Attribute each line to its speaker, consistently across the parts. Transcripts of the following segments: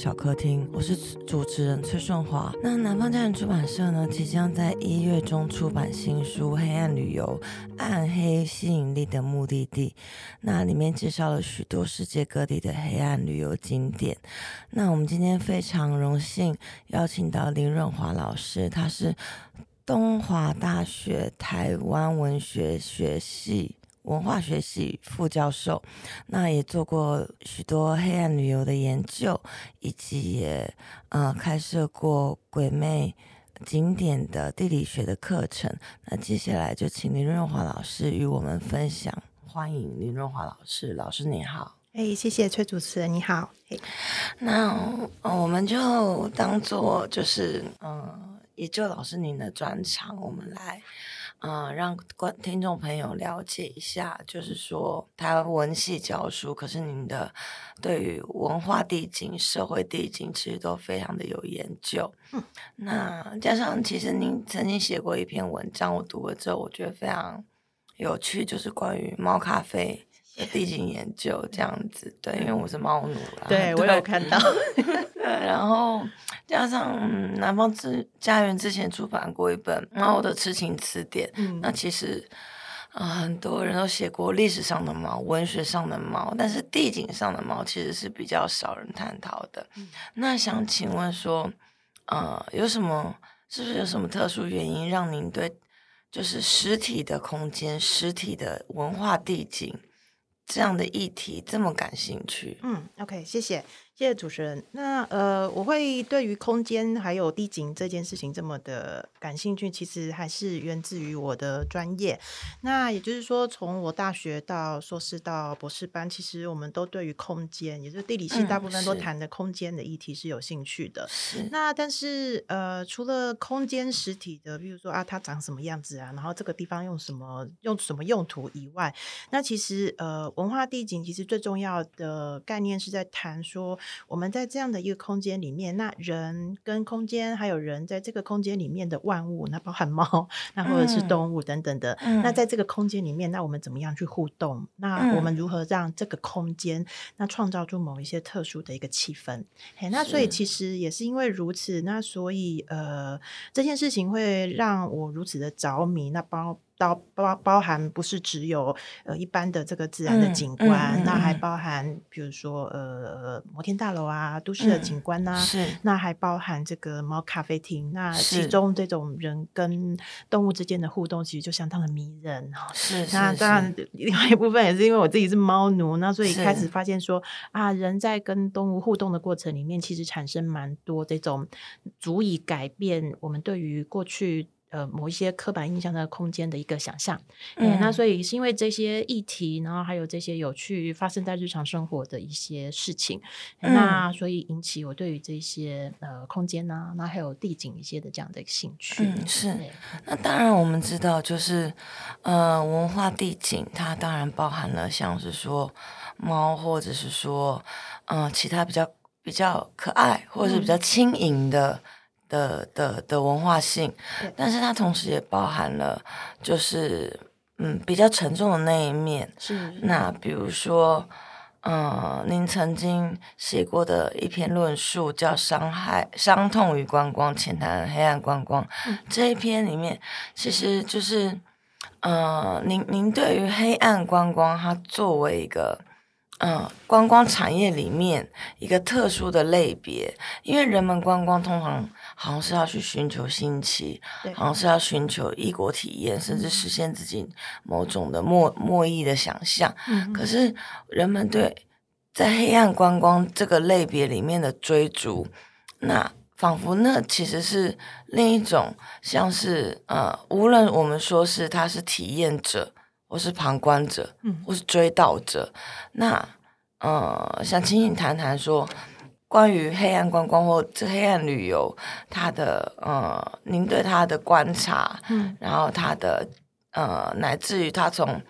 Speaker 1: 小客厅，我是主持人崔顺华。那南方家园出版社呢，即将在一月中出版新书《黑暗旅游：暗黑吸引力的目的地》，那里面介绍了许多世界各地的黑暗旅游景点。那我们今天非常荣幸邀请到林润华老师，他是东华大学台湾文学学系。文化学系副教授，那也做过许多黑暗旅游的研究，以及也呃开设过鬼魅景点的地理学的课程。那接下来就请林润华老师与我们分享。欢迎林润华老师，老师你好。
Speaker 2: 哎，谢谢崔主持人，你好。
Speaker 1: 那、呃、我们就当做就是嗯、呃，也就老师您的专长，我们来。嗯、呃，让观听众朋友了解一下，就是说，台湾文系教书，可是您的对于文化地景、社会地景，其实都非常的有研究。嗯，那加上其实您曾经写过一篇文章，我读了之后，我觉得非常有趣，就是关于猫咖啡的地景研究这样子。对，因为我是猫奴啦，
Speaker 2: 对，对 我有看到。
Speaker 1: 然后加上、嗯、南方之家园之前出版过一本《猫的痴情词典》，嗯，那其实啊、呃，很多人都写过历史上的猫、文学上的猫，但是地景上的猫其实是比较少人探讨的。嗯、那想请问说，呃，有什么？是不是有什么特殊原因让您对就是实体的空间、实体的文化地景这样的议题这么感兴趣？
Speaker 2: 嗯，OK，谢谢。谢谢主持人。那呃，我会对于空间还有地景这件事情这么的感兴趣，其实还是源自于我的专业。那也就是说，从我大学到硕士到博士班，其实我们都对于空间，也就是地理系大部分都谈的空间的议题是有兴趣的。
Speaker 1: 是。
Speaker 2: 那但是呃，除了空间实体的，比如说啊，它长什么样子啊，然后这个地方用什么用什么用途以外，那其实呃，文化地景其实最重要的概念是在谈说。我们在这样的一个空间里面，那人跟空间，还有人在这个空间里面的万物，那包含猫，那或者是动物等等的，嗯、那在这个空间里面，那我们怎么样去互动？那我们如何让这个空间，那创造出某一些特殊的一个气氛？嘿，那所以其实也是因为如此，那所以呃，这件事情会让我如此的着迷。那包。包包包含不是只有呃一般的这个自然的景观，嗯嗯、那还包含比如说呃摩天大楼啊，都市的景观呐、啊，是、嗯，那还包含这个猫咖啡厅，那其中这种人跟动物之间的互动，其实就相当的迷人哈。是，那当然另外一部分也是因为我自己是猫奴，那所以开始发现说啊，人在跟动物互动的过程里面，其实产生蛮多这种足以改变我们对于过去。呃，某一些刻板印象的空间的一个想象，嗯，那所以是因为这些议题，然后还有这些有趣发生在日常生活的一些事情，嗯、那所以引起我对于这些呃空间呐、啊，那还有地景一些的这样的兴趣。
Speaker 1: 嗯，是。那当然我们知道，就是呃文化地景，它当然包含了像是说猫，或者是说嗯、呃、其他比较比较可爱，或者是比较轻盈的。嗯的的的文化性，但是它同时也包含了，就是嗯比较沉重的那一面。是。那比如说，嗯，您曾经写过的一篇论述叫《伤害、伤痛与观光：浅谈黑暗观光》，嗯，这一篇里面，其实就是，呃，您您对于黑暗观光，它作为一个。嗯，观光产业里面一个特殊的类别，因为人们观光通常好像是要去寻求新奇，好像是要寻求异国体验，甚至实现自己某种的莫莫异的想象。嗯、可是人们对在黑暗观光这个类别里面的追逐，那仿佛那其实是另一种，像是呃，无论我们说是他是体验者。或是旁观者，嗯，或是追悼者，那呃，想请你谈谈说，关于黑暗观光或这黑暗旅游，它的呃，您对它的观察，嗯，然后它的呃，乃至于它从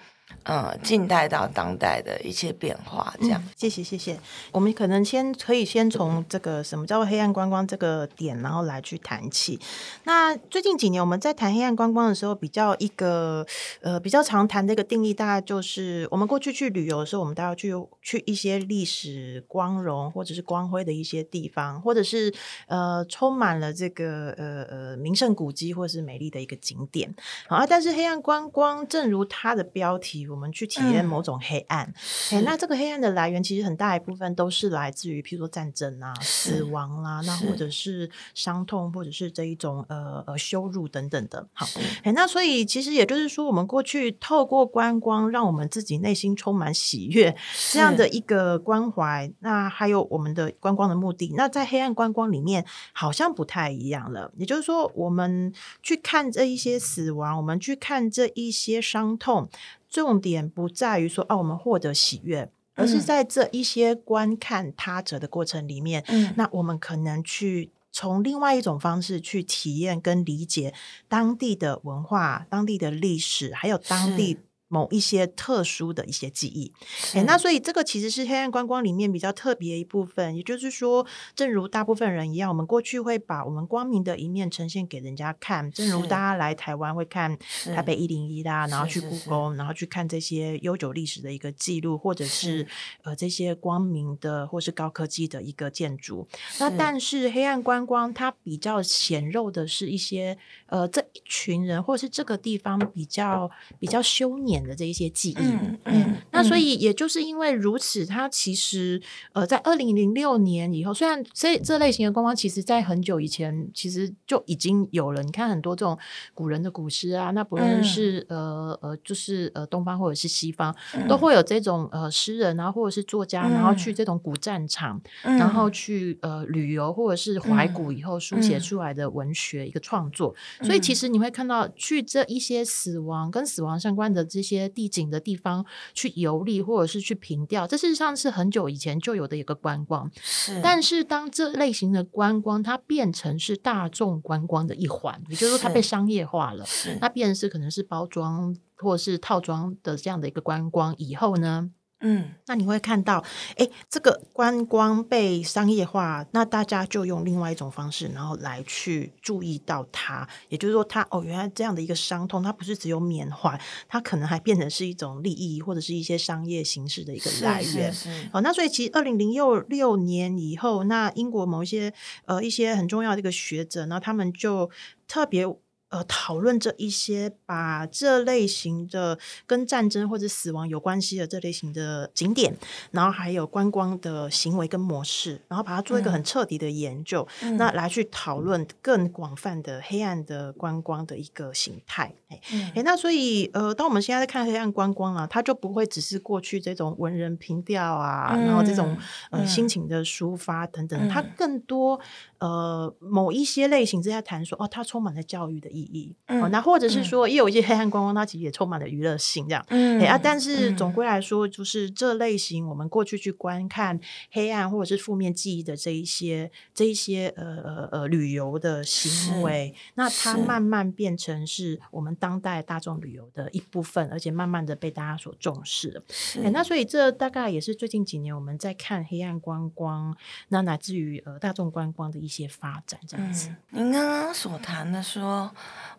Speaker 1: 呃近代到当代的一切变化。这
Speaker 2: 样，谢谢谢谢。我们可能先可以先从这个什么叫做黑暗观光这个点，然后来去谈起。那最近几年我们在谈黑暗观光的时候，比较一个呃比较常谈的一个定义，大概就是我们过去去旅游的时候，我们都要去去一些历史光荣或者是光辉的一些地方，或者是呃充满了这个呃呃名胜古迹或者是美丽的一个景点。好啊，但是黑暗观光，正如它的标题，我们去体验某种黑暗。哎、嗯欸，那这个黑暗的来源，其实很大一部分都是来自于，譬如说战争啊、死亡啦、啊，那或者是伤痛，或者是这一种呃呃羞辱等等的。好，哎、欸，那所以其实也就是说，我们过去透过观光，让我们自己内心充满喜悦，这样的一个关怀。那还有我们的观光的目的，那在黑暗观光里面好像不太一样了。也就是说，我们去看这一些死亡，我们去看这一些伤痛，重点不在于说，哦、啊，我们获得喜悦，而是在这一些观看他者的过程里面，嗯，那我们可能去从另外一种方式去体验跟理解当地的文化、当地的历史，还有当地。某一些特殊的一些记忆，哎，那所以这个其实是黑暗观光里面比较特别的一部分。也就是说，正如大部分人一样，我们过去会把我们光明的一面呈现给人家看。正如大家来台湾会看台北一零一啦，然后去故宫，然后去看这些悠久历史的一个记录，或者是呃这些光明的或是高科技的一个建筑。那但是黑暗观光它比较显露的是一些呃这一群人或是这个地方比较比较休眠。的这一些记忆，嗯，嗯，那所以也就是因为如此，它其实呃，在二零零六年以后，虽然这这类型的观光，其实在很久以前其实就已经有了。你看很多这种古人的古诗啊，那不论是、嗯、呃呃，就是呃东方或者是西方，嗯、都会有这种呃诗人啊，或者是作家，然后去这种古战场，嗯、然后去呃旅游或者是怀古以后书写出来的文学一个创作。嗯、所以其实你会看到去这一些死亡跟死亡相关的这些。些地景的地方去游历，或者是去凭吊，这事实上是很久以前就有的一个观光。是，但是当这类型的观光它变成是大众观光的一环，也就是说它被商业化了，是，它变成是可能是包装或者是套装的这样的一个观光以后呢？嗯，那你会看到，哎，这个观光被商业化，那大家就用另外一种方式，然后来去注意到它。也就是说它，它哦，原来这样的一个伤痛，它不是只有缅怀，它可能还变成是一种利益，或者是一些商业形式的一个来源。是是是哦，那所以其实二零零六年以后，那英国某一些呃一些很重要的一个学者，那他们就特别。呃，讨论这一些把这类型的跟战争或者死亡有关系的这类型的景点，然后还有观光的行为跟模式，然后把它做一个很彻底的研究，嗯、那来去讨论更广泛的黑暗的观光的一个形态。哎、嗯。欸，那所以呃，当我们现在在看黑暗观光啊，它就不会只是过去这种文人凭吊啊，嗯、然后这种呃心情的抒发等等，嗯、它更多呃某一些类型是在谈说哦，它充满了教育的意义。嗯、哦，那或者是说，也有一些黑暗观光，它其实也充满了娱乐性，这样，嗯，啊，但是总归。来说，就是这类型，我们过去去观看黑暗或者是负面记忆的这一些，这一些呃呃呃旅游的行为，那它慢慢变成是我们当代大众旅游的一部分，而且慢慢的被大家所重视哎。那所以这大概也是最近几年我们在看黑暗观光，那乃至于呃大众观光的一些发展，这样子。
Speaker 1: 嗯、您刚刚所谈的说。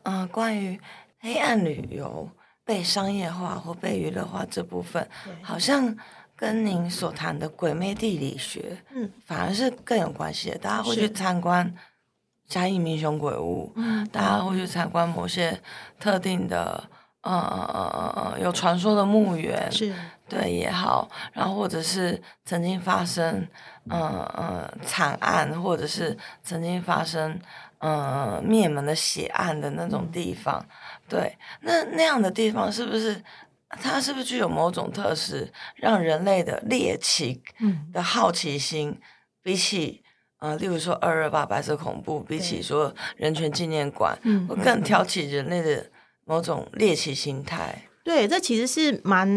Speaker 1: 嗯、呃，关于黑暗旅游被商业化或被娱乐化这部分，好像跟您所谈的鬼魅地理学，嗯，反而是更有关系的。大家会去参观嘉义民雄鬼屋，嗯，大家会去参观某些特定的，呃呃呃有传说的墓园，是对也好，然后或者是曾经发生，嗯、呃、嗯、呃、惨案，或者是曾经发生。嗯，灭门的血案的那种地方，嗯、对，那那样的地方是不是它是不是具有某种特质，让人类的猎奇的好奇心，嗯、比起呃，例如说二二八白色恐怖，比起说人权纪念馆，嗯，会更挑起人类的某种猎奇心态。
Speaker 2: 对，这其实是蛮，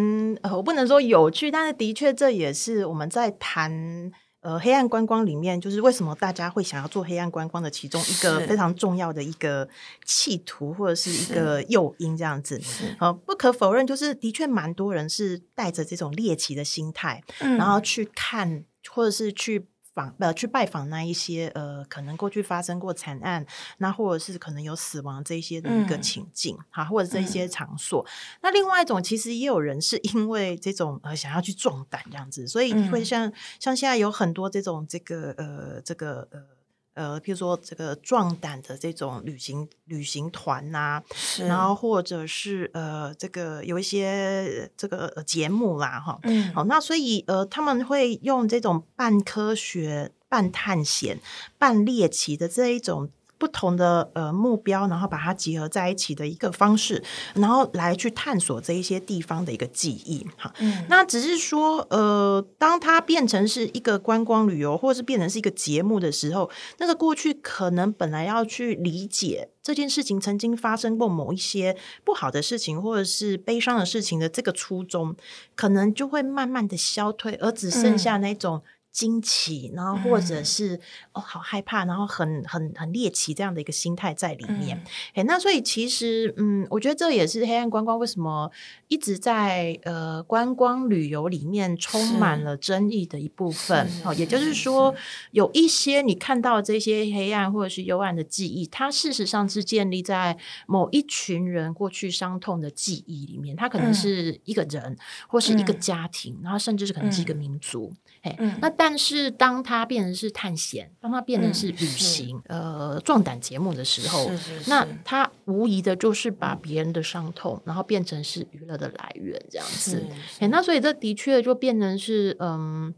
Speaker 2: 呃，我不能说有趣，但是的确这也是我们在谈。呃黑暗观光里面，就是为什么大家会想要做黑暗观光的其中一个非常重要的一个企图或者是一个诱因这样子。呃，不可否认，就是的确蛮多人是带着这种猎奇的心态，嗯、然后去看或者是去。访呃去拜访那一些呃可能过去发生过惨案，那或者是可能有死亡这些的一个情境，哈、嗯，或者这一些场所。嗯、那另外一种其实也有人是因为这种呃想要去壮胆这样子，所以会像、嗯、像现在有很多这种这个呃这个呃。呃，譬如说这个壮胆的这种旅行旅行团呐、然后或者是呃，这个有一些这个节目啦，哈，嗯，好，那所以呃，他们会用这种半科学、半探险、半猎奇的这一种。不同的呃目标，然后把它结合在一起的一个方式，然后来去探索这一些地方的一个记忆哈。嗯，那只是说呃，当它变成是一个观光旅游，或者是变成是一个节目的时候，那个过去可能本来要去理解这件事情曾经发生过某一些不好的事情，或者是悲伤的事情的这个初衷，可能就会慢慢的消退，而只剩下那种。惊奇，然后或者是、嗯、哦，好害怕，然后很很很猎奇这样的一个心态在里面。哎、嗯，那所以其实，嗯，我觉得这也是黑暗观光为什么一直在呃观光旅游里面充满了争议的一部分。哦，也就是说，有一些你看到这些黑暗或者是幽暗的记忆，它事实上是建立在某一群人过去伤痛的记忆里面。它可能是一个人，嗯、或是一个家庭，然后甚至是可能是一个民族。哎、嗯，那但是当它变成是探险，当它变成是旅行，嗯、呃，壮胆节目的时候，是是是，那它无疑的就是把别人的伤痛，然后变成是娱乐的来源，这样子。哎，那所以这的确就变成是嗯。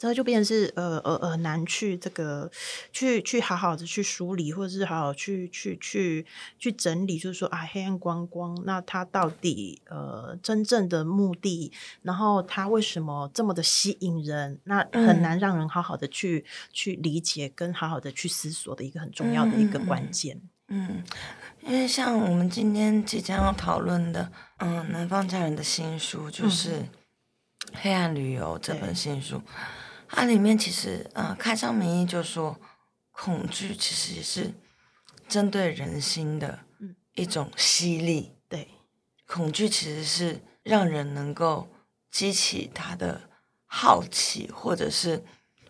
Speaker 2: 这就变成是呃呃呃难去这个去去好好的去梳理，或者是好好去去去去整理，就是说啊，黑暗观光，那它到底呃真正的目的，然后它为什么这么的吸引人？那很难让人好好的去、嗯、去理解，跟好好的去思索的一个很重要的一个关键。嗯，
Speaker 1: 因为像我们今天即将要讨论的，嗯，南方家人的新书就是《黑暗旅游》这本新书。它里面其实，呃，开张名义就说，恐惧其实也是针对人心的一种吸力。对，恐惧其实是让人能够激起他的好奇，或者是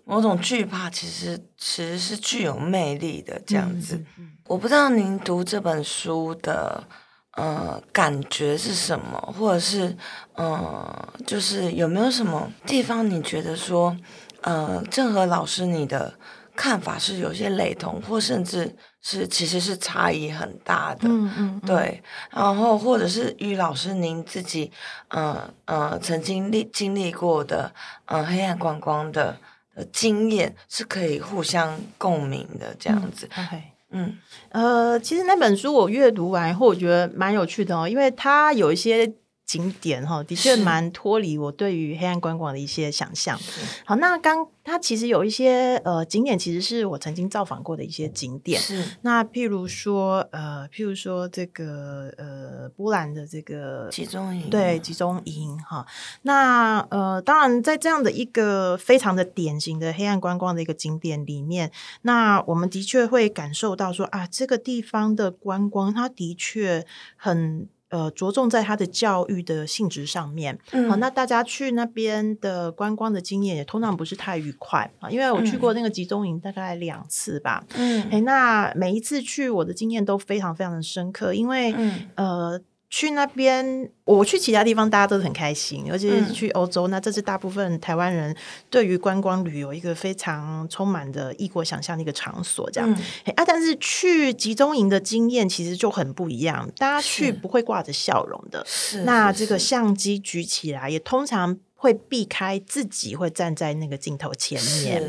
Speaker 1: 某种惧怕，其实其实是具有魅力的这样子。我不知道您读这本书的。呃，感觉是什么？或者是，呃，就是有没有什么地方你觉得说，呃，正和老师你的看法是有些雷同，或甚至是其实是差异很大的？嗯嗯，对。然后或者是于老师您自己，呃呃，曾经历经历过的，呃，黑暗光光的的经验是可以互相共鸣的这样子。
Speaker 2: 嗯 okay. 嗯，呃，其实那本书我阅读完以后，我觉得蛮有趣的哦，因为它有一些景点哈，的确蛮脱离我对于黑暗观光的一些想象。好，那刚。它其实有一些呃景点，其实是我曾经造访过的一些景点。是那譬如说呃，譬如说这个呃波兰的这个
Speaker 1: 集中营，
Speaker 2: 对集中营哈。那呃，当然在这样的一个非常的典型的黑暗观光的一个景点里面，那我们的确会感受到说啊，这个地方的观光，它的确很。呃，着重在他的教育的性质上面。嗯，好，那大家去那边的观光的经验也通常不是太愉快啊，因为我去过那个集中营大概两次吧。嗯，哎，那每一次去我的经验都非常非常的深刻，因为，嗯，呃。去那边，我去其他地方，大家都很开心，尤其是去欧洲，嗯、那这是大部分台湾人对于观光旅游一个非常充满的异国想象的一个场所，这样、嗯、啊。但是去集中营的经验其实就很不一样，大家去不会挂着笑容的，是那这个相机举起来也通常会避开自己会站在那个镜头前面，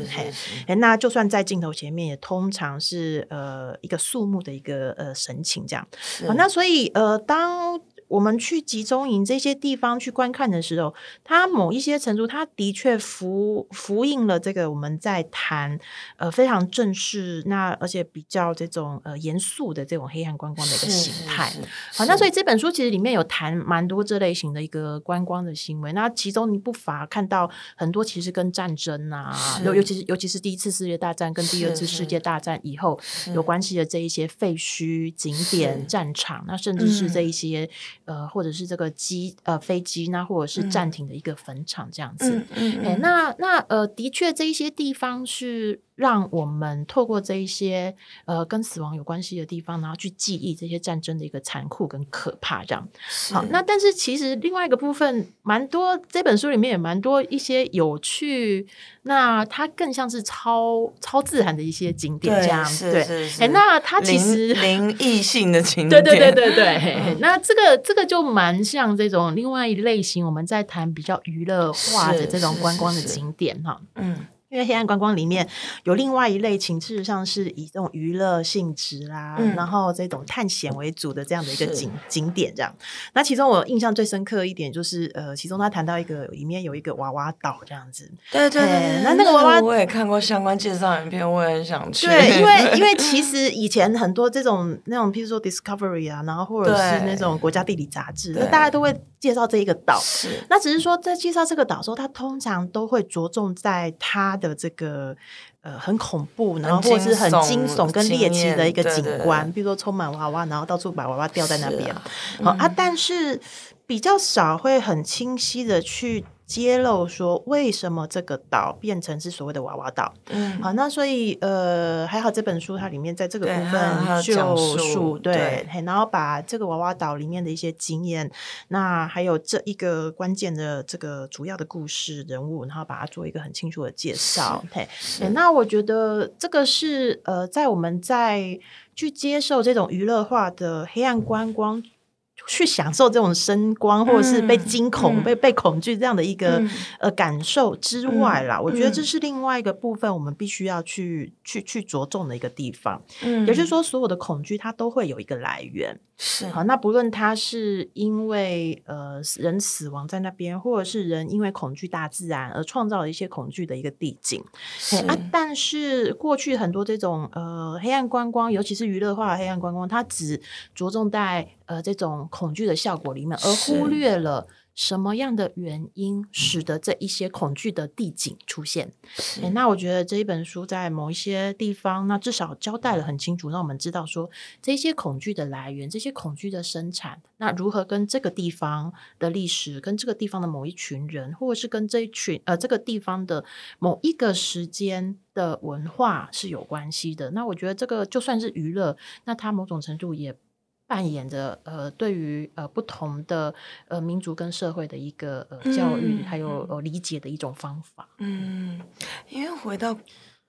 Speaker 2: 嘿，那就算在镜头前面，也通常是呃一个肃穆的一个呃神情这样。好那所以呃当。我们去集中营这些地方去观看的时候，它某一些程度，它的确符符应了这个我们在谈呃非常正式，那而且比较这种呃严肃的这种黑暗观光的一个形态。好，那所以这本书其实里面有谈蛮多这类型的一个观光的行为。那其中你不乏看到很多其实跟战争啊，尤尤其是尤其是第一次世界大战跟第二次世界大战以后有关系的这一些废墟景点、战场，那甚至是这一些。呃，或者是这个机呃飞机，那或者是暂停的一个坟场这样子。嗯嗯嗯欸、那那呃，的确这一些地方是。让我们透过这一些呃跟死亡有关系的地方，然后去记忆这些战争的一个残酷跟可怕，这样。好，那但是其实另外一个部分，蛮多这本书里面也蛮多一些有趣，那它更像是超超自然的一些景点，这样。对。哎，那它其实
Speaker 1: 灵异性的景 点，
Speaker 2: 对对对对对。嗯、那这个这个就蛮像这种另外一类型，我们在谈比较娱乐化的这种观光的景点哈。嗯。因为黑暗观光里面有另外一类情，事实上是以这种娱乐性质啦，嗯、然后这种探险为主的这样的一个景景点，这样。那其中我印象最深刻一点就是，呃，其中他谈到一个里面有一个娃娃岛这样子。
Speaker 1: 对对对，那那个娃娃我也看过相关介绍影片，我也很想去。
Speaker 2: 对，因为 因为其实以前很多这种那种，譬如说 Discovery 啊，然后或者是那种国家地理杂志，那大家都会介绍这一个岛。是，那只是说在介绍这个岛的时候，他通常都会着重在它。的这个呃很恐怖，然后或者是很惊悚跟猎奇的一个景观，比如说充满娃娃，然后到处把娃娃吊在那边，啊好啊，但是比较少会很清晰的去。揭露说为什么这个岛变成是所谓的娃娃岛？嗯，好，那所以呃还好这本书它里面在这个部分就述对，对，然后把这个娃娃岛里面的一些经验，那还有这一个关键的这个主要的故事人物，然后把它做一个很清楚的介绍。嘿，那我觉得这个是呃在我们在去接受这种娱乐化的黑暗观光。去享受这种声光，或者是被惊恐、嗯、被被恐惧这样的一个、嗯、呃感受之外啦，嗯、我觉得这是另外一个部分，我们必须要去去去着重的一个地方。嗯，也就是说，所有的恐惧它都会有一个来源。是好，那不论他是因为呃人死亡在那边，或者是人因为恐惧大自然而创造了一些恐惧的一个地景。是啊，但是过去很多这种呃黑暗观光，尤其是娱乐化的黑暗观光，它只着重在呃这种恐惧的效果里面，而忽略了。什么样的原因使得这一些恐惧的地景出现？欸，那我觉得这一本书在某一些地方，那至少交代了很清楚，让我们知道说这些恐惧的来源，这些恐惧的生产，那如何跟这个地方的历史，跟这个地方的某一群人，或者是跟这一群呃这个地方的某一个时间的文化是有关系的。那我觉得这个就算是娱乐，那它某种程度也。扮演着呃，对于呃不同的呃民族跟社会的一个呃教育，嗯、还有呃理解的一种方法。嗯，
Speaker 1: 因为回到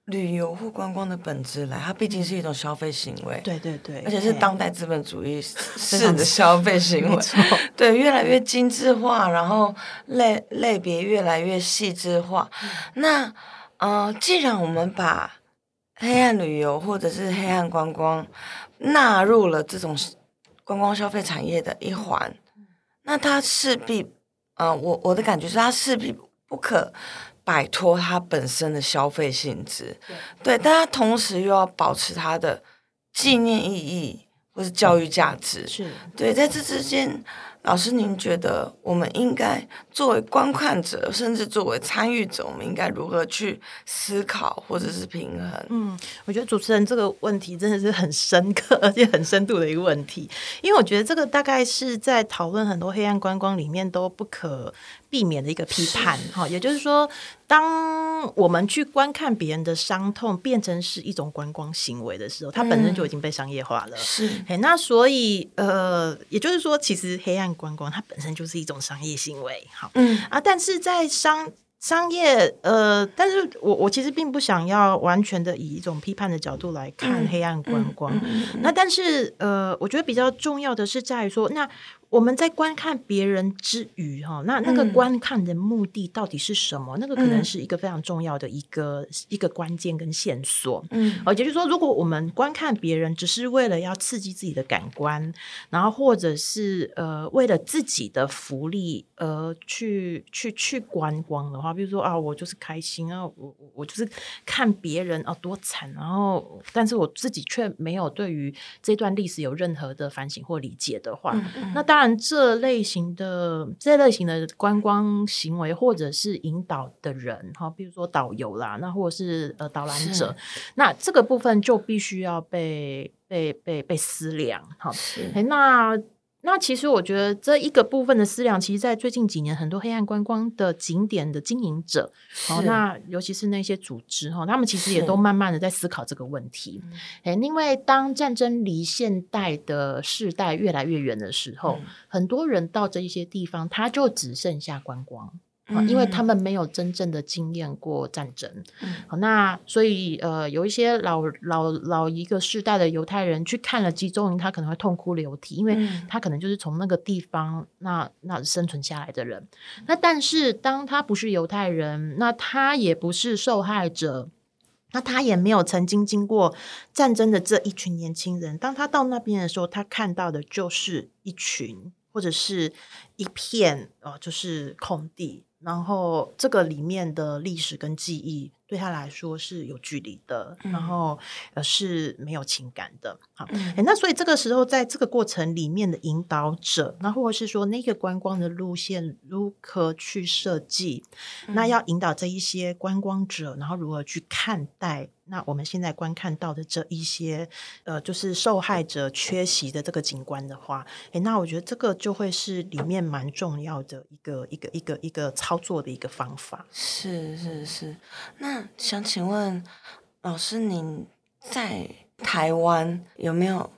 Speaker 1: 旅游或观光的本质来，它毕竟是一种消费行为。
Speaker 2: 对对对，
Speaker 1: 而且是当代资本主义式 的消费 行为。对，越来越精致化，然后类类别越来越细致化。嗯、那呃，既然我们把黑暗旅游或者是黑暗观光纳入了这种。观光消费产业的一环，那它势必，呃，我我的感觉是，它势必不可摆脱它本身的消费性质，对，但它同时又要保持它的纪念意义或是教育价值，是。对，在这之间。老师，您觉得我们应该作为观看者，甚至作为参与者，我们应该如何去思考或者是平衡？
Speaker 2: 嗯，我觉得主持人这个问题真的是很深刻而且很深度的一个问题，因为我觉得这个大概是在讨论很多黑暗观光里面都不可避免的一个批判哈，也就是说，当我们去观看别人的伤痛变成是一种观光行为的时候，它本身就已经被商业化了。是，那所以呃，也就是说，其实黑暗观光它本身就是一种商业行为。好，嗯啊，但是在商商业呃，但是我我其实并不想要完全的以一种批判的角度来看黑暗观光。那但是呃，我觉得比较重要的是在于说那。我们在观看别人之余，哈，那那个观看的目的到底是什么？嗯、那个可能是一个非常重要的一个、嗯、一个关键跟线索。嗯，也就是说，如果我们观看别人只是为了要刺激自己的感官，然后或者是呃为了自己的福利而去去去观光的话，比如说啊，我就是开心啊，我我我就是看别人啊多惨，然后但是我自己却没有对于这段历史有任何的反省或理解的话，那当然。这类型的这类型的观光行为，或者是引导的人，哈，比如说导游啦，那或者是呃导览者，那这个部分就必须要被被被被思量，哈，那。那其实我觉得这一个部分的思量，其实，在最近几年，很多黑暗观光的景点的经营者，好，那尤其是那些组织哈，他们其实也都慢慢的在思考这个问题。哎，因为当战争离现代的世代越来越远的时候，嗯、很多人到这一些地方，他就只剩下观光。因为他们没有真正的经验过战争，嗯、好，那所以呃，有一些老老老一个世代的犹太人去看了集中营，他可能会痛哭流涕，因为他可能就是从那个地方那那生存下来的人。那但是当他不是犹太人，那他也不是受害者，那他也没有曾经经过战争的这一群年轻人，当他到那边的时候，他看到的就是一群或者是一片呃，就是空地。然后这个里面的历史跟记忆对他来说是有距离的，嗯、然后呃是没有情感的。好，嗯、那所以这个时候在这个过程里面的引导者，那或者是说那个观光的路线如何去设计，嗯、那要引导这一些观光者，然后如何去看待。那我们现在观看到的这一些，呃，就是受害者缺席的这个景观的话，诶，那我觉得这个就会是里面蛮重要的一个一个一个一个操作的一个方法。
Speaker 1: 是是是。那想请问老师，您在台湾有没有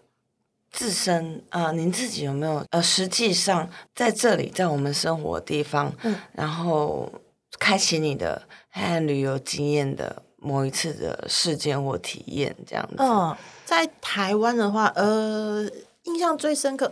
Speaker 1: 自身啊、呃？您自己有没有呃，实际上在这里，在我们生活的地方，嗯，然后开启你的黑暗旅游经验的？某一次的事件或体验这样子。
Speaker 2: 嗯，在台湾的话，呃，印象最深刻，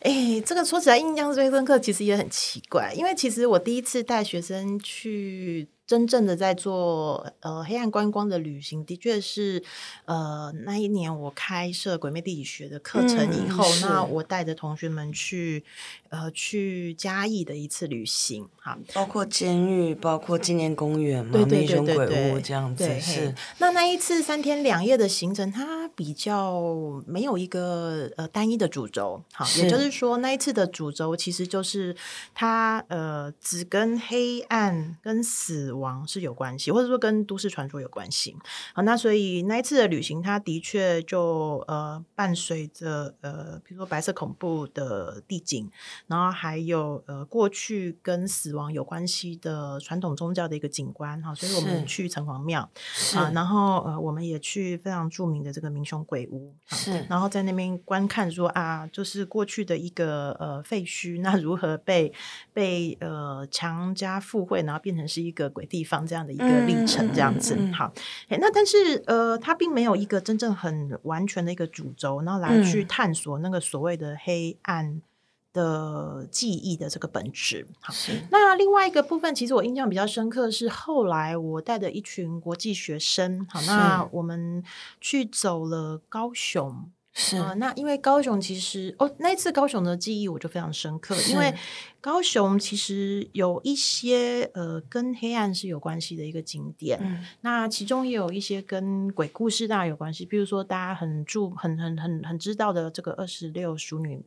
Speaker 2: 哎，这个说起来印象最深刻，其实也很奇怪，因为其实我第一次带学生去。真正的在做呃黑暗观光的旅行，的确是呃那一年我开设鬼魅地理学的课程以后，嗯、那我带着同学们去呃去嘉义的一次旅行，哈，
Speaker 1: 包括监狱，包括纪念公园嘛，
Speaker 2: 对对对对
Speaker 1: 对，这样子是。
Speaker 2: 那那一次三天两夜的行程，它比较没有一个呃单一的主轴，好，也就是说那一次的主轴其实就是它呃只跟黑暗跟死亡。是有关系，或者说跟都市传说有关系。好，那所以那一次的旅行，它的确就呃伴随着呃，比如说白色恐怖的地景，然后还有呃过去跟死亡有关系的传统宗教的一个景观。哈，所以我们去城隍庙啊，然后呃我们也去非常著名的这个民雄鬼屋，是，然后在那边观看说啊，就是过去的一个呃废墟，那如何被被呃强加附会，然后变成是一个鬼地方这样的一个历程，这样子、嗯嗯嗯、好。那但是呃，它并没有一个真正很完全的一个主轴，然后来去探索那个所谓的黑暗的记忆的这个本质。好，那另外一个部分，其实我印象比较深刻是后来我带的一群国际学生，好，那我们去走了高雄。是、呃、那因为高雄其实哦，那一次高雄的记忆我就非常深刻，因为高雄其实有一些呃跟黑暗是有关系的一个景点，嗯、那其中也有一些跟鬼故事当然有关系，比如说大家很注很很很很知道的这个二十六淑女。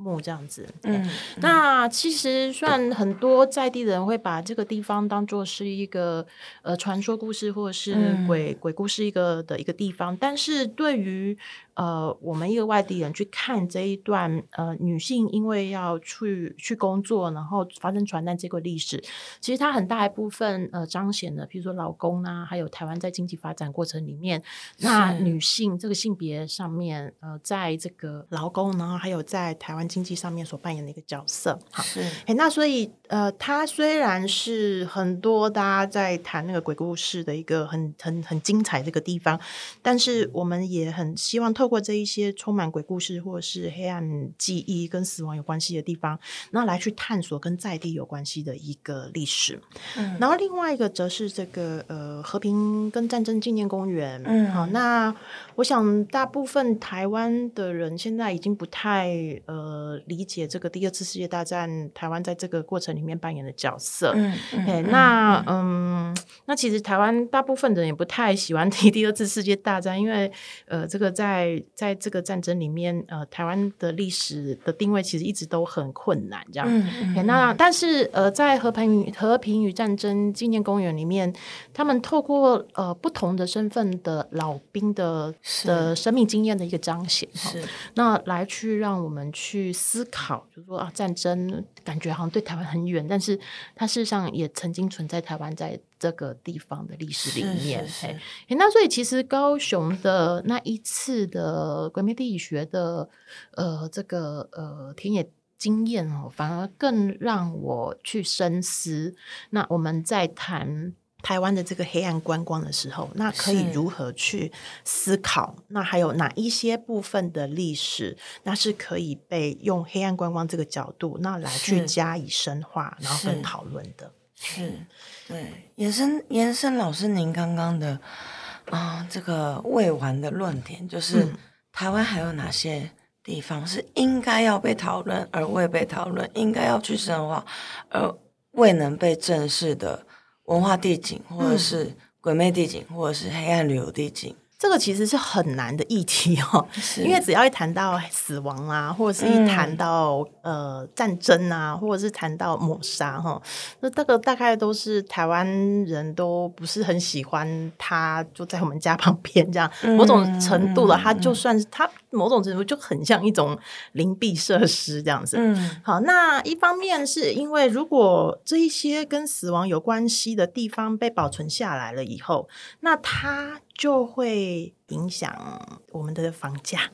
Speaker 2: 墓这样子，嗯，那其实算很多在地人会把这个地方当做是一个呃传说故事或者是鬼、嗯、鬼故事一个的一个地方，但是对于呃我们一个外地人去看这一段呃女性因为要去去工作，然后发生传单这个历史，其实它很大一部分呃彰显了，比如说老公啊，还有台湾在经济发展过程里面，那女性这个性别上面呃在这个劳工，然后还有在台湾。经济上面所扮演的一个角色。好，
Speaker 1: 是，
Speaker 2: 哎，那所以呃，它虽然是很多大家在谈那个鬼故事的一个很很很精彩的一个地方，但是我们也很希望透过这一些充满鬼故事或者是黑暗记忆跟死亡有关系的地方，那来去探索跟在地有关系的一个历史。嗯，然后另外一个则是这个呃和平跟战争纪念公园。嗯，好，那我想大部分台湾的人现在已经不太呃理解这个第二次世界大战台湾在这个过程里面扮演的角色。嗯嗯，那嗯，那其实台湾大部分人也不太喜欢 提第二次世界大战，因为呃，这个在在这个战争里面，呃，台湾的历史的定位其实一直都很困难，这样。嗯嗯，那但是呃，在和平与和平与战争纪念公园里面，他们透过呃不同的身份的老兵的的生命经验的一个彰显，是那来去让我们去思考，就是说啊，战争感觉好像对台湾很远，但是它事实上也曾经存在台湾在这个地方的历史里面。嘿，那所以其实高雄的那一次的鬼灭地理学的呃这个呃田野经验哦，反而更让我去深思。那我们在谈。台湾的这个黑暗观光的时候，那可以如何去思考？那还有哪一些部分的历史，那是可以被用黑暗观光这个角度，那来去加以深化，然后跟讨论的。
Speaker 1: 是，对，延伸延伸老师您刚刚的啊、呃，这个未完的论点，就是、嗯、台湾还有哪些地方是应该要被讨论而未被讨论，应该要去深化而未能被正视的。文化地景，或者是鬼魅地景，或者是黑暗旅游地景。
Speaker 2: 这个其实是很难的议题哦，因为只要一谈到死亡啊，或者是一谈到、嗯、呃战争啊，或者是谈到抹杀哈，那这个大概都是台湾人都不是很喜欢，他就在我们家旁边这样，嗯、某种程度的，他就算是他某种程度就很像一种灵璧设施这样子。嗯，好，那一方面是因为如果这一些跟死亡有关系的地方被保存下来了以后，那它。就会影响我们的房价，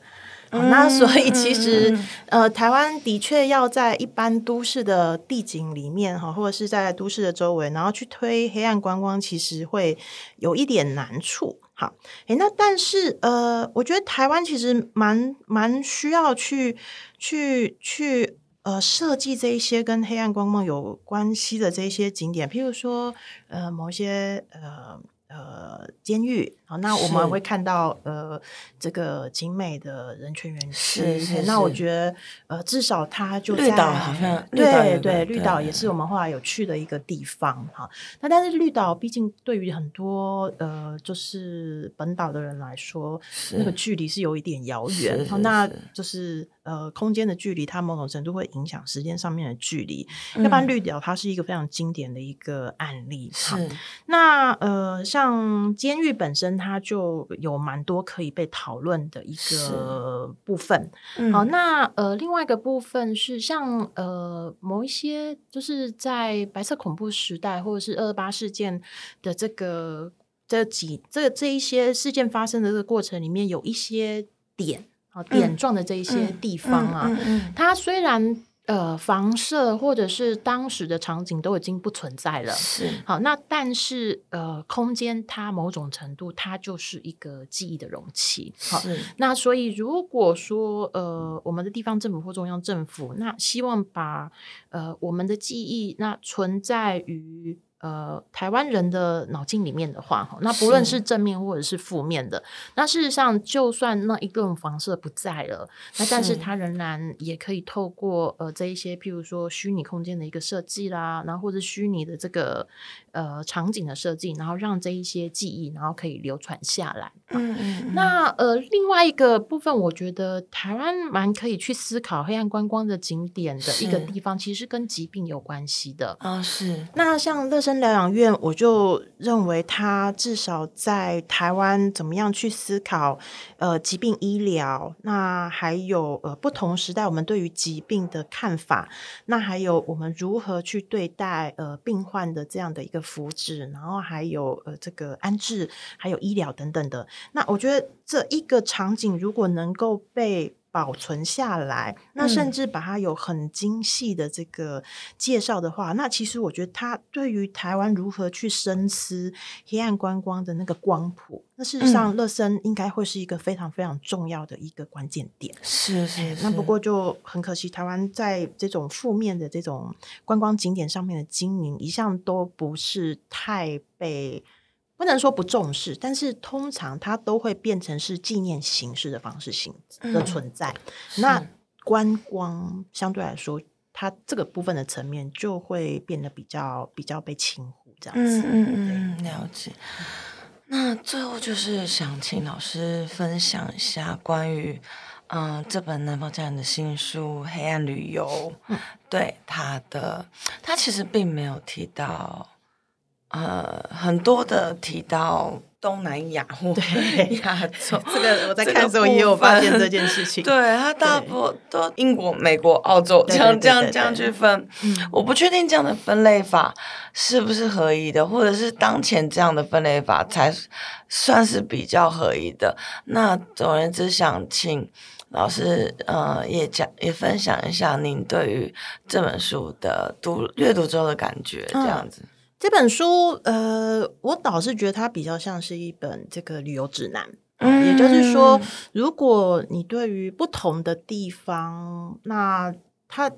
Speaker 2: 嗯，那所以其实，嗯、呃，台湾的确要在一般都市的地景里面哈，或者是在都市的周围，然后去推黑暗观光，其实会有一点难处。好，诶，那但是呃，我觉得台湾其实蛮蛮需要去去去呃设计这一些跟黑暗光梦有关系的这一些景点，譬如说呃某些呃。呃，监狱好，那我们会看到呃，这个景美的人权园区。是，那我觉得呃，至少它就在绿岛，好像对对，对，绿岛也是我们后来有去的一个地方哈。那但是绿岛毕竟对于很多呃，就是本岛的人来说，那个距离是有一点遥远。好，那就是。呃，空间的距离，它某种程度会影响时间上面的距离。要不然绿岛它是一个非常经典的一个案例。是，那呃，像监狱本身，它就有蛮多可以被讨论的一个部分。嗯、好，那呃，另外一个部分是像呃，某一些就是在白色恐怖时代或者是二二八事件的这个这几这这一些事件发生的这个过程里面，有一些点啊。点状的这一些地方啊，嗯嗯嗯嗯、它虽然呃房舍或者是当时的场景都已经不存在了，是好，那但是呃空间它某种程度它就是一个记忆的容器，好，那所以如果说呃我们的地方政府或中央政府，那希望把呃我们的记忆那存在于。呃，台湾人的脑筋里面的话，哈，那不论是正面或者是负面的，那事实上，就算那一栋房舍不在了，那但是它仍然也可以透过呃这一些，譬如说虚拟空间的一个设计啦，然后或者虚拟的这个呃场景的设计，然后让这一些记忆，然后可以流传下来。嗯嗯。那呃，另外一个部分，我觉得台湾蛮可以去思考黑暗观光的景点的一个地方，其实跟疾病有关系的啊。是。那像乐生疗养院，我就认为他至少在台湾怎么样去思考呃疾病医疗，那还有呃不同时代我们对于疾病的看法，那还有我们如何去对待呃病患的这样的一个福祉，然后还有呃这个安置，还有医疗等等的。那我觉得这一个场景如果能够被保存下来，那甚至把它有很精细的这个介绍的话，嗯、那其实我觉得它对于台湾如何去深思黑暗观光的那个光谱，那事实上乐森应该会是一个非常非常重要的一个关键点。
Speaker 1: 是是，是。
Speaker 2: 那不过就很可惜，台湾在这种负面的这种观光景点上面的经营，一向都不是太被。不能说不重视，但是通常它都会变成是纪念形式的方式性的存在。嗯、那观光相对来说，它这个部分的层面就会变得比较比较被轻忽，这样子。
Speaker 1: 嗯嗯嗯，了解。那最后就是想请老师分享一下关于嗯、呃、这本南方家园的新书《黑暗旅游》嗯，对他的，他其实并没有提到。呃，很多的提到东南亚或亚洲，
Speaker 2: 这个我在看的时候也有发现这件事情。
Speaker 1: 对，它大部分都英国、美国、澳洲这样这样这样去分。我不确定这样的分类法是不是合宜的，或者是当前这样的分类法才算是比较合宜的。那总而言之，想请老师呃也讲也分享一下您对于这本书的读阅读之后的感觉，这样子。
Speaker 2: 这本书，呃，我倒是觉得它比较像是一本这个旅游指南，嗯，也就是说，如果你对于不同的地方，那它。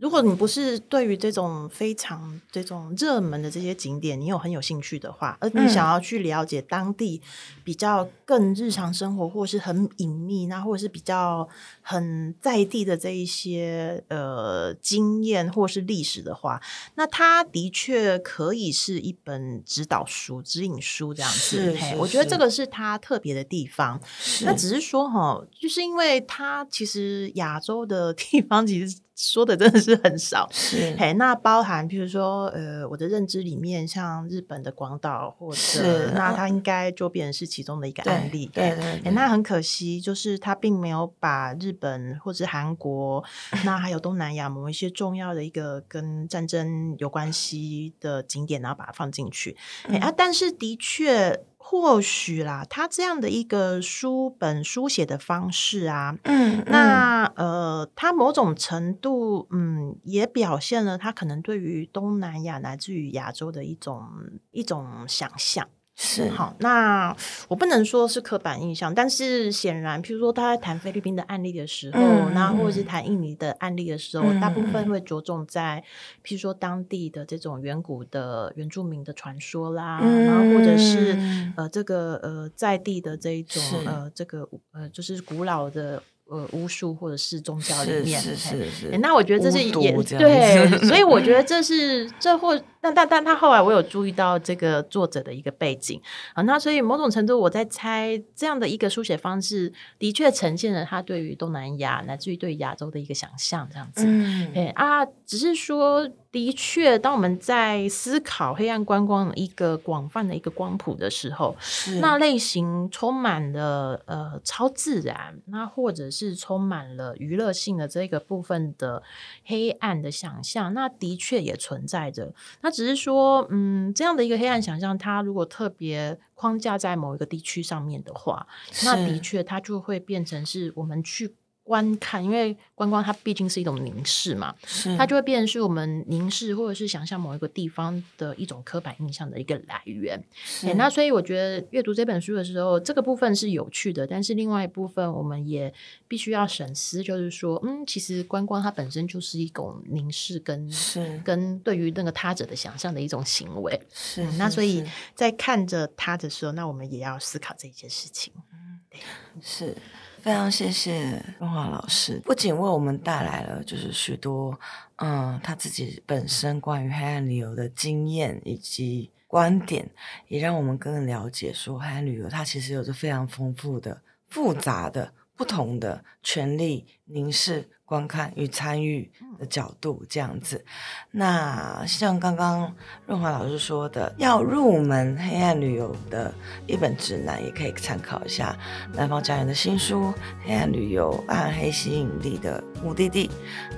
Speaker 2: 如果你不是对于这种非常这种热门的这些景点，你有很有兴趣的话，而你想要去了解当地比较更日常生活，或是很隐秘，那或者是比较很在地的这一些呃经验或是历史的话，那它的确可以是一本指导书、指引书这样子。嘿，我觉得这个是它特别的地方。那只是说哈，就是因为它其实亚洲的地方其实。说的真的是很少，是。嘿，那包含譬如说，呃，我的认知里面，像日本的广岛，或者那它应该就变成是其中的一个案例，对。对。那很可惜，就是它并没有把日本或者韩国，那还有东南亚某一些重要的一个跟战争有关系的景点，然后把它放进去，哎、嗯、啊，但是的确。或许啦，他这样的一个书本书写的方式啊，嗯，嗯。那呃，他某种程度，嗯，也表现了他可能对于东南亚乃至于亚洲的一种一种想象。是。好，那我不能说是刻板印象，但是显然，譬如说他在谈菲律宾的案例的时候，那、嗯、或者是谈印尼的案例的时候，嗯、大部分会着重在譬如说当地的这种远古的原住民的传说啦，嗯、然后或者是呃这个呃在地的这一种呃这个呃就是古老的。呃，巫术或者是宗教里面，是是是，是。那我觉得这是也对，所以我觉得这是这或但但但他后来我有注意到这个作者的一个背景啊，那所以某种程度我在猜这样的一个书写方式，的确呈现了他对于东南亚乃至于对亚洲的一个想象，这样子。嗯，哎啊，只是说。的确，当我们在思考黑暗观光一个广泛的一个光谱的时候，那类型充满了呃超自然，那或者是充满了娱乐性的这个部分的黑暗的想象，那的确也存在着。那只是说，嗯，这样的一个黑暗想象，它如果特别框架在某一个地区上面的话，那的确它就会变成是我们去。观看，因为观光它毕竟是一种凝视嘛，是它就会变成是我们凝视或者是想象某一个地方的一种刻板印象的一个来源。欸、那所以我觉得阅读这本书的时候，这个部分是有趣的，但是另外一部分我们也必须要审思，就是说，嗯，其实观光它本身就是一种凝视跟是跟对于那个他者的想象的一种行为。是、嗯，那所以在看着他的时候，那我们也要思考这一件事情。嗯，对，
Speaker 1: 是。非常谢谢润华老师，不仅为我们带来了就是许多嗯他自己本身关于黑暗旅游的经验以及观点，也让我们更了解说黑暗旅游它其实有着非常丰富的、复杂的、不同的权利凝视。观看与参与的角度这样子，那像刚刚润华老师说的，要入门黑暗旅游的一本指南，也可以参考一下南方家园的新书《黑暗旅游：暗黑吸引力的目的地》。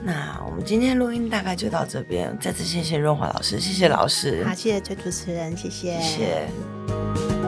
Speaker 1: 那我们今天录音大概就到这边，再次谢谢润华老师，谢谢老师，
Speaker 2: 好，谢谢崔主持人，谢谢，
Speaker 1: 谢谢。